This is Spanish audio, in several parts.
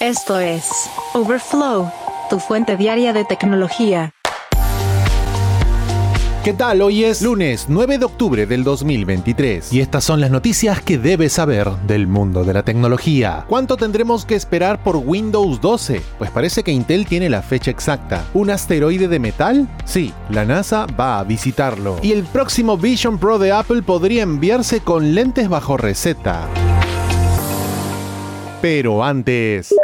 Esto es Overflow, tu fuente diaria de tecnología. ¿Qué tal? Hoy es lunes 9 de octubre del 2023 y estas son las noticias que debes saber del mundo de la tecnología. ¿Cuánto tendremos que esperar por Windows 12? Pues parece que Intel tiene la fecha exacta. ¿Un asteroide de metal? Sí, la NASA va a visitarlo. Y el próximo Vision Pro de Apple podría enviarse con lentes bajo receta. Pero antes...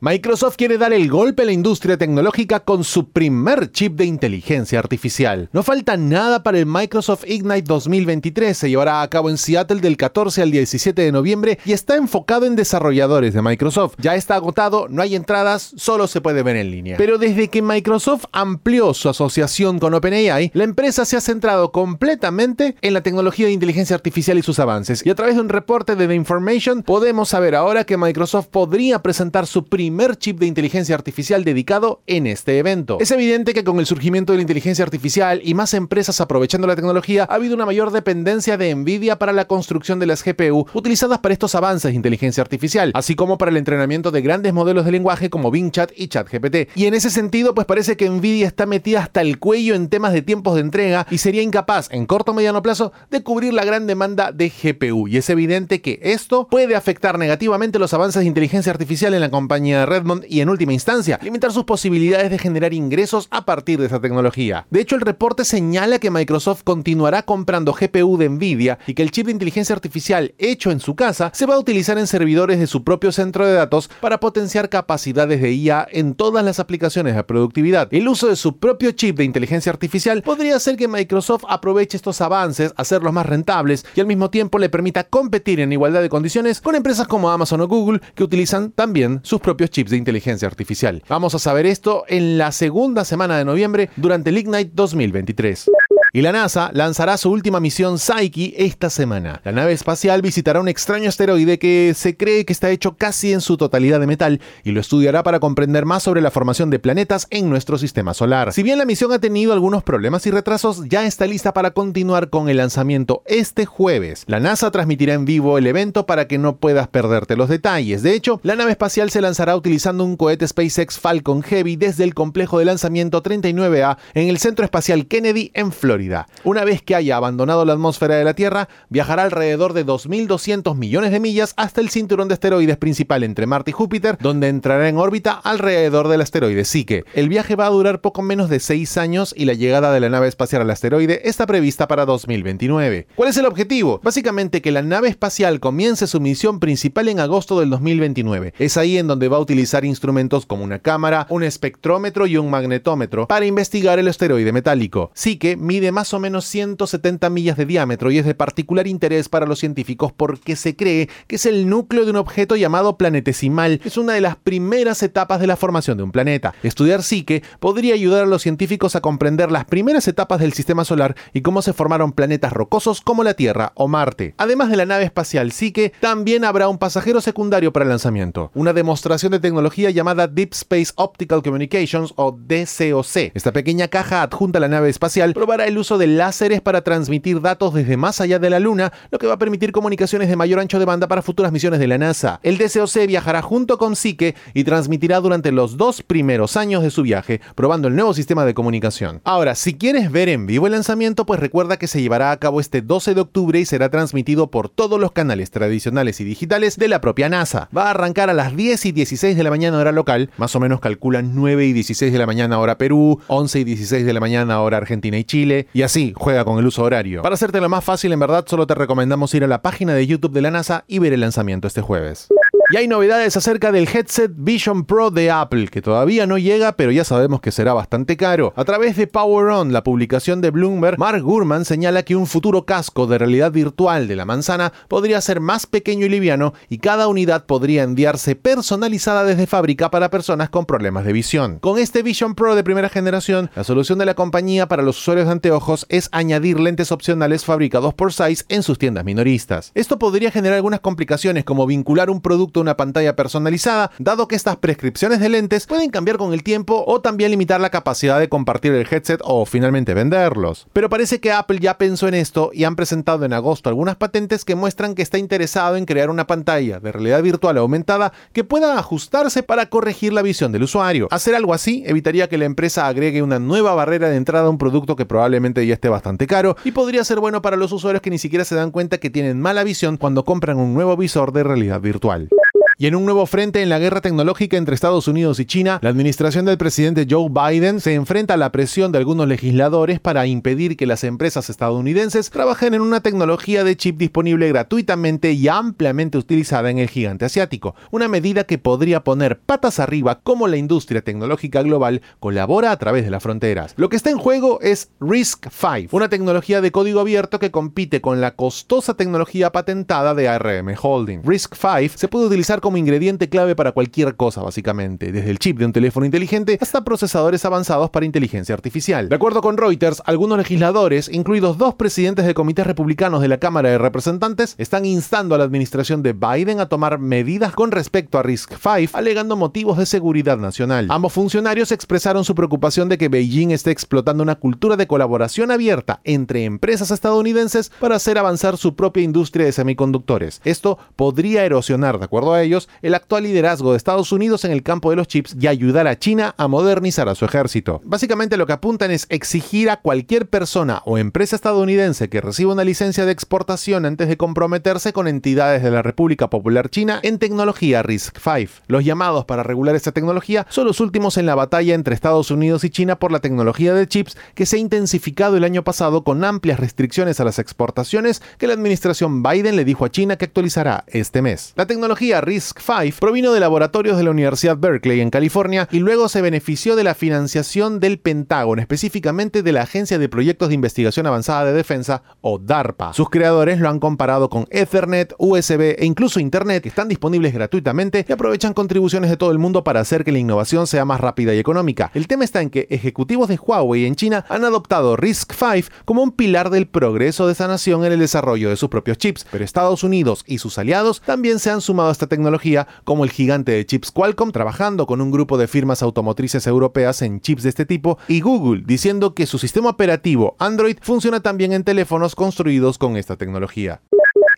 Microsoft quiere dar el golpe a la industria tecnológica con su primer chip de inteligencia artificial. No falta nada para el Microsoft Ignite 2023. Se llevará a cabo en Seattle del 14 al 17 de noviembre y está enfocado en desarrolladores de Microsoft. Ya está agotado, no hay entradas, solo se puede ver en línea. Pero desde que Microsoft amplió su asociación con OpenAI, la empresa se ha centrado completamente en la tecnología de inteligencia artificial y sus avances. Y a través de un reporte de The Information podemos saber ahora que Microsoft podría presentar su primer primer chip de inteligencia artificial dedicado en este evento. Es evidente que con el surgimiento de la inteligencia artificial y más empresas aprovechando la tecnología, ha habido una mayor dependencia de Nvidia para la construcción de las GPU utilizadas para estos avances de inteligencia artificial, así como para el entrenamiento de grandes modelos de lenguaje como Bing Chat y ChatGPT. Y en ese sentido, pues parece que Nvidia está metida hasta el cuello en temas de tiempos de entrega y sería incapaz en corto o mediano plazo de cubrir la gran demanda de GPU. Y es evidente que esto puede afectar negativamente los avances de inteligencia artificial en la compañía de Redmond y en última instancia limitar sus posibilidades de generar ingresos a partir de esta tecnología. De hecho, el reporte señala que Microsoft continuará comprando GPU de Nvidia y que el chip de inteligencia artificial hecho en su casa se va a utilizar en servidores de su propio centro de datos para potenciar capacidades de IA en todas las aplicaciones de productividad. El uso de su propio chip de inteligencia artificial podría hacer que Microsoft aproveche estos avances, hacerlos más rentables y al mismo tiempo le permita competir en igualdad de condiciones con empresas como Amazon o Google que utilizan también sus propios chips de inteligencia artificial. Vamos a saber esto en la segunda semana de noviembre durante el Ignite 2023. Y la NASA lanzará su última misión Psyche esta semana. La nave espacial visitará un extraño asteroide que se cree que está hecho casi en su totalidad de metal y lo estudiará para comprender más sobre la formación de planetas en nuestro sistema solar. Si bien la misión ha tenido algunos problemas y retrasos, ya está lista para continuar con el lanzamiento este jueves. La NASA transmitirá en vivo el evento para que no puedas perderte los detalles. De hecho, la nave espacial se lanzará utilizando un cohete SpaceX Falcon Heavy desde el complejo de lanzamiento 39A en el Centro Espacial Kennedy en Florida. Una vez que haya abandonado la atmósfera de la Tierra, viajará alrededor de 2.200 millones de millas hasta el cinturón de asteroides principal entre Marte y Júpiter, donde entrará en órbita alrededor del asteroide Psyche. El viaje va a durar poco menos de 6 años y la llegada de la nave espacial al asteroide está prevista para 2029. ¿Cuál es el objetivo? Básicamente que la nave espacial comience su misión principal en agosto del 2029. Es ahí en donde va a utilizar instrumentos como una cámara, un espectrómetro y un magnetómetro para investigar el asteroide metálico. Psyche mide más o menos 170 millas de diámetro y es de particular interés para los científicos porque se cree que es el núcleo de un objeto llamado planetesimal. Es una de las primeras etapas de la formación de un planeta. Estudiar Psique podría ayudar a los científicos a comprender las primeras etapas del sistema solar y cómo se formaron planetas rocosos como la Tierra o Marte. Además de la nave espacial Psique, también habrá un pasajero secundario para el lanzamiento, una demostración de tecnología llamada Deep Space Optical Communications o DCOC. Esta pequeña caja adjunta a la nave espacial probará el uso de láseres para transmitir datos desde más allá de la Luna, lo que va a permitir comunicaciones de mayor ancho de banda para futuras misiones de la NASA. El DCOC viajará junto con Psyche y transmitirá durante los dos primeros años de su viaje, probando el nuevo sistema de comunicación. Ahora, si quieres ver en vivo el lanzamiento, pues recuerda que se llevará a cabo este 12 de octubre y será transmitido por todos los canales tradicionales y digitales de la propia NASA. Va a arrancar a las 10 y 16 de la mañana hora local, más o menos calculan 9 y 16 de la mañana hora Perú, 11 y 16 de la mañana hora Argentina y Chile, y así juega con el uso horario. Para hacértelo más fácil, en verdad, solo te recomendamos ir a la página de YouTube de la NASA y ver el lanzamiento este jueves. Y hay novedades acerca del headset Vision Pro de Apple, que todavía no llega, pero ya sabemos que será bastante caro. A través de Power On, la publicación de Bloomberg, Mark Gurman señala que un futuro casco de realidad virtual de la manzana podría ser más pequeño y liviano y cada unidad podría enviarse personalizada desde fábrica para personas con problemas de visión. Con este Vision Pro de primera generación, la solución de la compañía para los usuarios de anteojos es añadir lentes opcionales fabricados por Zeiss en sus tiendas minoristas. Esto podría generar algunas complicaciones como vincular un producto una pantalla personalizada, dado que estas prescripciones de lentes pueden cambiar con el tiempo o también limitar la capacidad de compartir el headset o finalmente venderlos. Pero parece que Apple ya pensó en esto y han presentado en agosto algunas patentes que muestran que está interesado en crear una pantalla de realidad virtual aumentada que pueda ajustarse para corregir la visión del usuario. Hacer algo así evitaría que la empresa agregue una nueva barrera de entrada a un producto que probablemente ya esté bastante caro y podría ser bueno para los usuarios que ni siquiera se dan cuenta que tienen mala visión cuando compran un nuevo visor de realidad virtual. Y en un nuevo frente en la guerra tecnológica entre Estados Unidos y China, la administración del presidente Joe Biden se enfrenta a la presión de algunos legisladores para impedir que las empresas estadounidenses trabajen en una tecnología de chip disponible gratuitamente y ampliamente utilizada en el gigante asiático, una medida que podría poner patas arriba cómo la industria tecnológica global colabora a través de las fronteras. Lo que está en juego es RISC-V, una tecnología de código abierto que compite con la costosa tecnología patentada de ARM Holding. RISC-V se puede utilizar como ingrediente clave para cualquier cosa, básicamente, desde el chip de un teléfono inteligente hasta procesadores avanzados para inteligencia artificial. De acuerdo con Reuters, algunos legisladores, incluidos dos presidentes de comités republicanos de la Cámara de Representantes, están instando a la administración de Biden a tomar medidas con respecto a RISC-V, alegando motivos de seguridad nacional. Ambos funcionarios expresaron su preocupación de que Beijing esté explotando una cultura de colaboración abierta entre empresas estadounidenses para hacer avanzar su propia industria de semiconductores. Esto podría erosionar, de acuerdo a el actual liderazgo de Estados Unidos en el campo de los chips y ayudar a China a modernizar a su ejército. Básicamente lo que apuntan es exigir a cualquier persona o empresa estadounidense que reciba una licencia de exportación antes de comprometerse con entidades de la República Popular China en tecnología RISC-V. Los llamados para regular esta tecnología son los últimos en la batalla entre Estados Unidos y China por la tecnología de chips que se ha intensificado el año pasado con amplias restricciones a las exportaciones que la administración Biden le dijo a China que actualizará este mes. La tecnología RISC RISC-V provino de laboratorios de la Universidad Berkeley en California y luego se benefició de la financiación del Pentágono, específicamente de la Agencia de Proyectos de Investigación Avanzada de Defensa o DARPA. Sus creadores lo han comparado con Ethernet, USB e incluso Internet que están disponibles gratuitamente y aprovechan contribuciones de todo el mundo para hacer que la innovación sea más rápida y económica. El tema está en que ejecutivos de Huawei en China han adoptado RISC-V como un pilar del progreso de esa nación en el desarrollo de sus propios chips, pero Estados Unidos y sus aliados también se han sumado a esta tecnología como el gigante de chips Qualcomm trabajando con un grupo de firmas automotrices europeas en chips de este tipo y Google diciendo que su sistema operativo Android funciona también en teléfonos construidos con esta tecnología.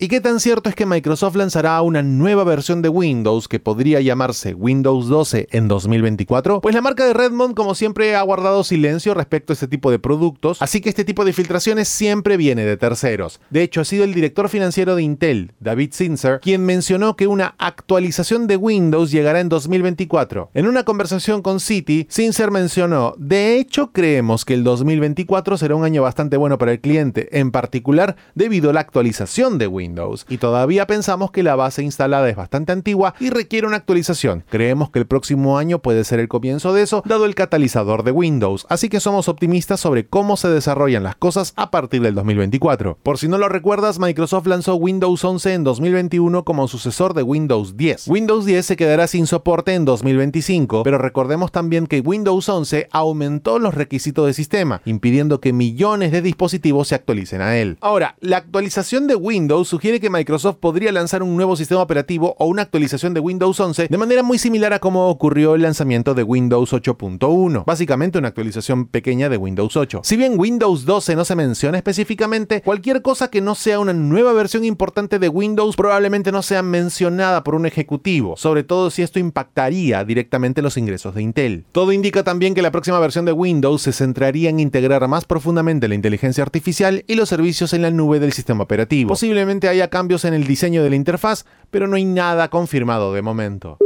¿Y qué tan cierto es que Microsoft lanzará una nueva versión de Windows que podría llamarse Windows 12 en 2024? Pues la marca de Redmond, como siempre, ha guardado silencio respecto a este tipo de productos, así que este tipo de filtraciones siempre viene de terceros. De hecho, ha sido el director financiero de Intel, David Sinzer, quien mencionó que una actualización de Windows llegará en 2024. En una conversación con City, Sinzer mencionó, de hecho creemos que el 2024 será un año bastante bueno para el cliente, en particular debido a la actualización de Windows y todavía pensamos que la base instalada es bastante antigua y requiere una actualización. Creemos que el próximo año puede ser el comienzo de eso, dado el catalizador de Windows, así que somos optimistas sobre cómo se desarrollan las cosas a partir del 2024. Por si no lo recuerdas, Microsoft lanzó Windows 11 en 2021 como sucesor de Windows 10. Windows 10 se quedará sin soporte en 2025, pero recordemos también que Windows 11 aumentó los requisitos de sistema, impidiendo que millones de dispositivos se actualicen a él. Ahora, la actualización de Windows sugiere que Microsoft podría lanzar un nuevo sistema operativo o una actualización de Windows 11 de manera muy similar a como ocurrió el lanzamiento de Windows 8.1, básicamente una actualización pequeña de Windows 8. Si bien Windows 12 no se menciona específicamente, cualquier cosa que no sea una nueva versión importante de Windows probablemente no sea mencionada por un ejecutivo, sobre todo si esto impactaría directamente los ingresos de Intel. Todo indica también que la próxima versión de Windows se centraría en integrar más profundamente la inteligencia artificial y los servicios en la nube del sistema operativo. Posiblemente haya cambios en el diseño de la interfaz, pero no hay nada confirmado de momento.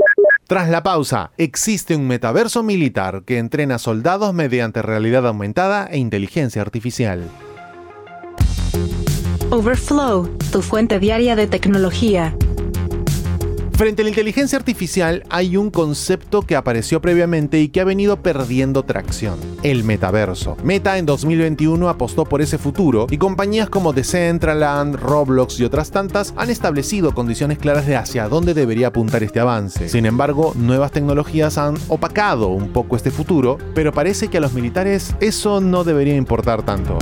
Tras la pausa, existe un metaverso militar que entrena soldados mediante realidad aumentada e inteligencia artificial. Overflow, tu fuente diaria de tecnología. Frente a la inteligencia artificial hay un concepto que apareció previamente y que ha venido perdiendo tracción, el metaverso. Meta en 2021 apostó por ese futuro y compañías como Decentraland, Roblox y otras tantas han establecido condiciones claras de hacia dónde debería apuntar este avance. Sin embargo, nuevas tecnologías han opacado un poco este futuro, pero parece que a los militares eso no debería importar tanto.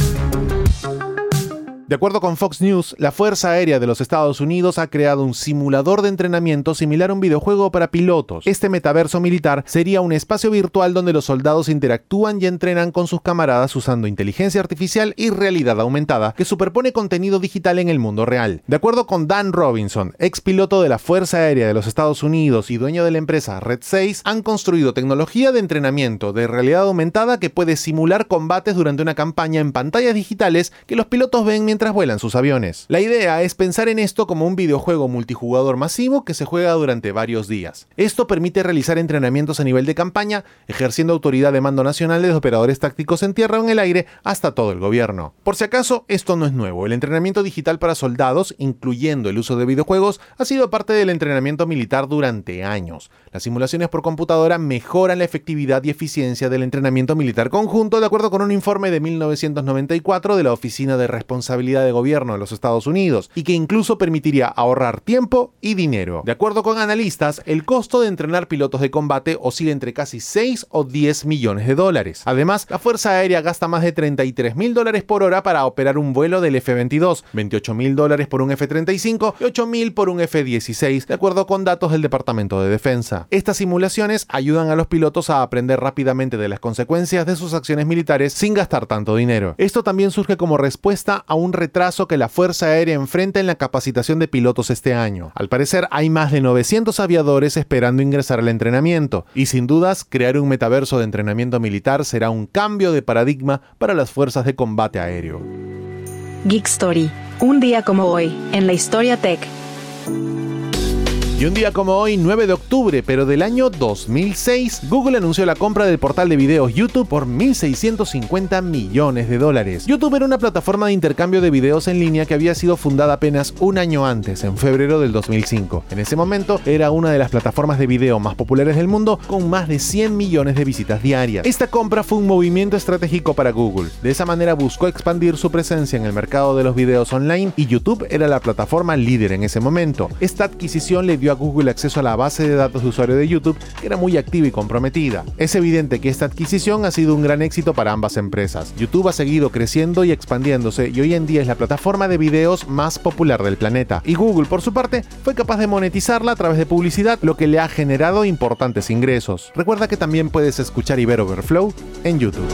De acuerdo con Fox News, la Fuerza Aérea de los Estados Unidos ha creado un simulador de entrenamiento similar a un videojuego para pilotos. Este metaverso militar sería un espacio virtual donde los soldados interactúan y entrenan con sus camaradas usando inteligencia artificial y realidad aumentada que superpone contenido digital en el mundo real. De acuerdo con Dan Robinson, ex piloto de la Fuerza Aérea de los Estados Unidos y dueño de la empresa Red 6, han construido tecnología de entrenamiento de realidad aumentada que puede simular combates durante una campaña en pantallas digitales que los pilotos ven mientras vuelan sus aviones. La idea es pensar en esto como un videojuego multijugador masivo que se juega durante varios días. Esto permite realizar entrenamientos a nivel de campaña, ejerciendo autoridad de mando nacional de operadores tácticos en tierra o en el aire hasta todo el gobierno. Por si acaso, esto no es nuevo. El entrenamiento digital para soldados, incluyendo el uso de videojuegos, ha sido parte del entrenamiento militar durante años. Las simulaciones por computadora mejoran la efectividad y eficiencia del entrenamiento militar conjunto, de acuerdo con un informe de 1994 de la Oficina de Responsabilidad de Gobierno de los Estados Unidos, y que incluso permitiría ahorrar tiempo y dinero. De acuerdo con analistas, el costo de entrenar pilotos de combate oscila entre casi 6 o 10 millones de dólares. Además, la Fuerza Aérea gasta más de 33 mil dólares por hora para operar un vuelo del F-22, 28 mil dólares por un F-35 y 8 mil por un F-16, de acuerdo con datos del Departamento de Defensa. Estas simulaciones ayudan a los pilotos a aprender rápidamente de las consecuencias de sus acciones militares sin gastar tanto dinero. Esto también surge como respuesta a un retraso que la Fuerza Aérea enfrenta en la capacitación de pilotos este año. Al parecer hay más de 900 aviadores esperando ingresar al entrenamiento, y sin dudas crear un metaverso de entrenamiento militar será un cambio de paradigma para las fuerzas de combate aéreo. Geek Story. Un día como hoy, en la historia tech. Y un día como hoy, 9 de octubre, pero del año 2006, Google anunció la compra del portal de videos YouTube por 1.650 millones de dólares. YouTube era una plataforma de intercambio de videos en línea que había sido fundada apenas un año antes, en febrero del 2005. En ese momento, era una de las plataformas de video más populares del mundo, con más de 100 millones de visitas diarias. Esta compra fue un movimiento estratégico para Google. De esa manera buscó expandir su presencia en el mercado de los videos online y YouTube era la plataforma líder en ese momento. Esta adquisición le dio a Google acceso a la base de datos de usuario de YouTube, que era muy activa y comprometida. Es evidente que esta adquisición ha sido un gran éxito para ambas empresas. YouTube ha seguido creciendo y expandiéndose y hoy en día es la plataforma de videos más popular del planeta. Y Google, por su parte, fue capaz de monetizarla a través de publicidad, lo que le ha generado importantes ingresos. Recuerda que también puedes escuchar ver Overflow en YouTube.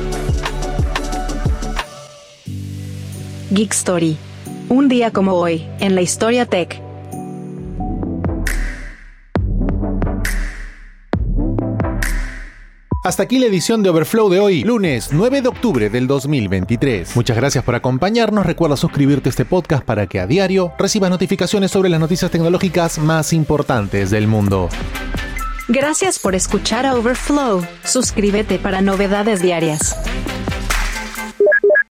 Geek Story. Un día como hoy, en la historia tech. Hasta aquí la edición de Overflow de hoy, lunes 9 de octubre del 2023. Muchas gracias por acompañarnos. Recuerda suscribirte a este podcast para que a diario recibas notificaciones sobre las noticias tecnológicas más importantes del mundo. Gracias por escuchar a Overflow. Suscríbete para novedades diarias.